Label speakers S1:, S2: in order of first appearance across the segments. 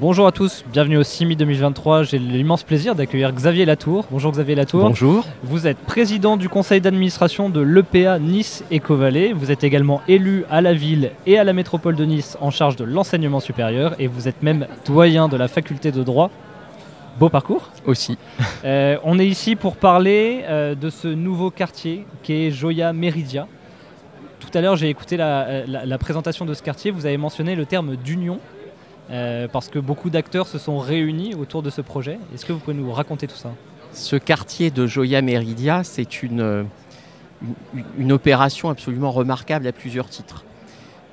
S1: Bonjour à tous, bienvenue au CIMI 2023. J'ai l'immense plaisir d'accueillir Xavier Latour. Bonjour Xavier Latour.
S2: Bonjour.
S1: Vous êtes président du conseil d'administration de l'EPA Nice Éco-Vallée. Vous êtes également élu à la ville et à la métropole de Nice en charge de l'enseignement supérieur et vous êtes même doyen de la faculté de droit. Beau parcours.
S2: Aussi.
S1: Euh, on est ici pour parler euh, de ce nouveau quartier qui est Joya Meridia. Tout à l'heure, j'ai écouté la, la- la présentation de ce quartier. Vous avez mentionné le terme d'union. Euh, parce que beaucoup d'acteurs se sont réunis autour de ce projet. Est-ce que vous pouvez nous raconter tout ça?
S2: Ce quartier de Joya Meridia, c'est une, une, une opération absolument remarquable à plusieurs titres.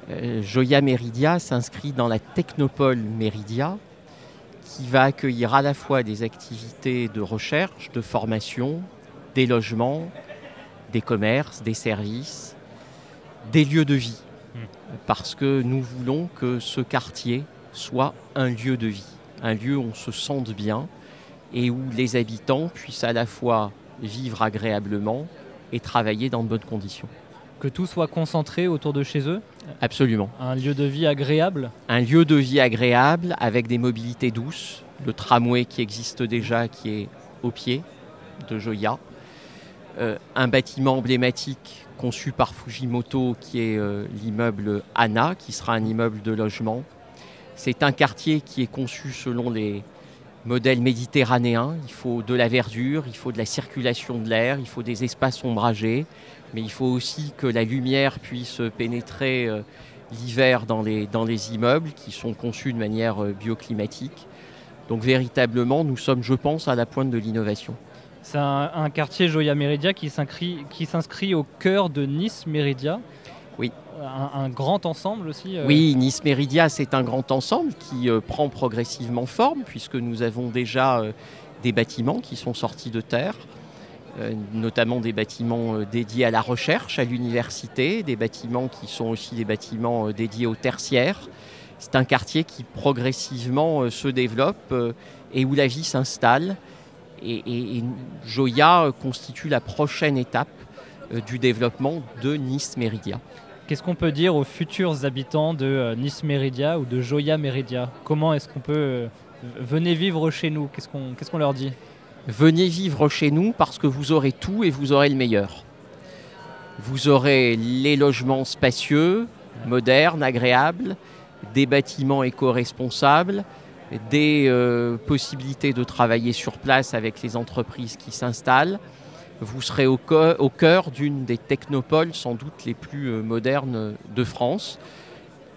S2: Euh, Joya Meridia s'inscrit dans la technopole Meridia, qui va accueillir à la fois des activités de recherche, de formation, des logements, des commerces, des services, des lieux de vie.
S1: Hmm.
S2: Parce que nous voulons que ce quartier soit un lieu de vie, un lieu où on se sente bien et où les habitants puissent à la fois vivre agréablement et travailler dans de bonnes conditions.
S1: Que tout soit concentré autour de chez eux,
S2: Absolument.
S1: un lieu de vie agréable.
S2: Un lieu de vie agréable avec des mobilités douces, le tramway qui existe déjà, qui est au pied de Joya, Euh, un bâtiment emblématique conçu par Fujimoto qui est euh, l'immeuble Anna, qui sera un immeuble de logement. C'est un quartier qui est conçu selon les modèles méditerranéens. Il faut de la verdure, il faut de la circulation de l'air, il faut des espaces ombragés, mais il faut aussi que la lumière puisse pénétrer euh, l'hiver dans les, immeubles qui sont conçus de manière euh, bioclimatique. Donc véritablement, nous sommes, je pense, à la pointe de l'innovation.
S1: C'est un, un quartier Joya Meridia qui s'inscrit qui s'inscrit au cœur de Nice Meridia.
S2: Oui.
S1: Un, un grand ensemble aussi. euh,
S2: Oui, Nice Meridia, c'est un grand ensemble qui euh, prend progressivement forme, puisque nous avons déjà euh, des bâtiments qui sont sortis de terre, notamment des bâtiments dédiés à la recherche, à l'université, des bâtiments qui sont aussi des bâtiments dédiés au tertiaire. C'est un quartier qui progressivement se développe et où la vie s'installe. Et, et- et Joya constitue la prochaine étape du développement de Nice Meridia.
S1: Qu'est-ce qu'on peut dire aux futurs habitants de euh, Nice Meridia ou de Joya Meridia Comment est-ce qu'on peut euh, venez vivre chez nous? Qu'est-ce qu'on qu'est-ce qu'on leur dit?
S2: Venez vivre chez nous parce que vous aurez tout et vous aurez le meilleur. Vous aurez les logements spacieux, modernes, agréables, des bâtiments éco-responsables, des euh, possibilités de travailler sur place avec les entreprises qui s'installent. Vous serez au, cœur d'une des technopoles sans doute les plus euh, modernes de France.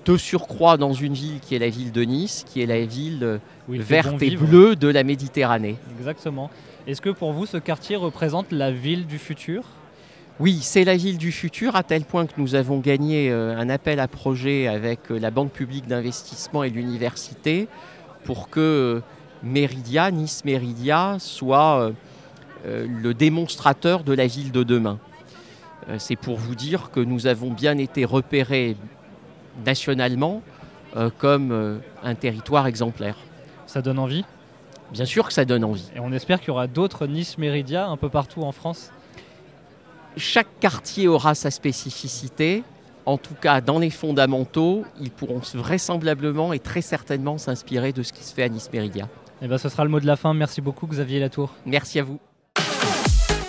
S2: De surcroît dans une ville qui est la ville de Nice, qui est la ville euh, verte
S1: bon
S2: et
S1: vivre
S2: bleue de la Méditerranée.
S1: Exactement. Est-ce que pour vous ce quartier représente la ville du futur?
S2: Oui, c'est la ville du futur, à tel point que nous avons gagné euh, un appel à projet avec la Banque publique d'investissement et l'université pour que Meridia, Nice Meridia, soit le démonstrateur de la ville de demain. Euh, C'est pour vous dire que nous avons bien été repérés nationalement euh, comme euh, un territoire exemplaire.
S1: Ça donne envie?
S2: Bien sûr que ça donne envie.
S1: et on espère qu'il y aura d'autres Nice Meridia un peu partout en France?
S2: chaque quartier aura sa spécificité. En tout cas, dans les fondamentaux, ils pourront vraisemblablement et très certainement s'inspirer de ce qui se fait à Nice Meridia.
S1: Et ben ce sera le mot de la fin. Merci beaucoup Xavier Latour.
S2: Merci à vous.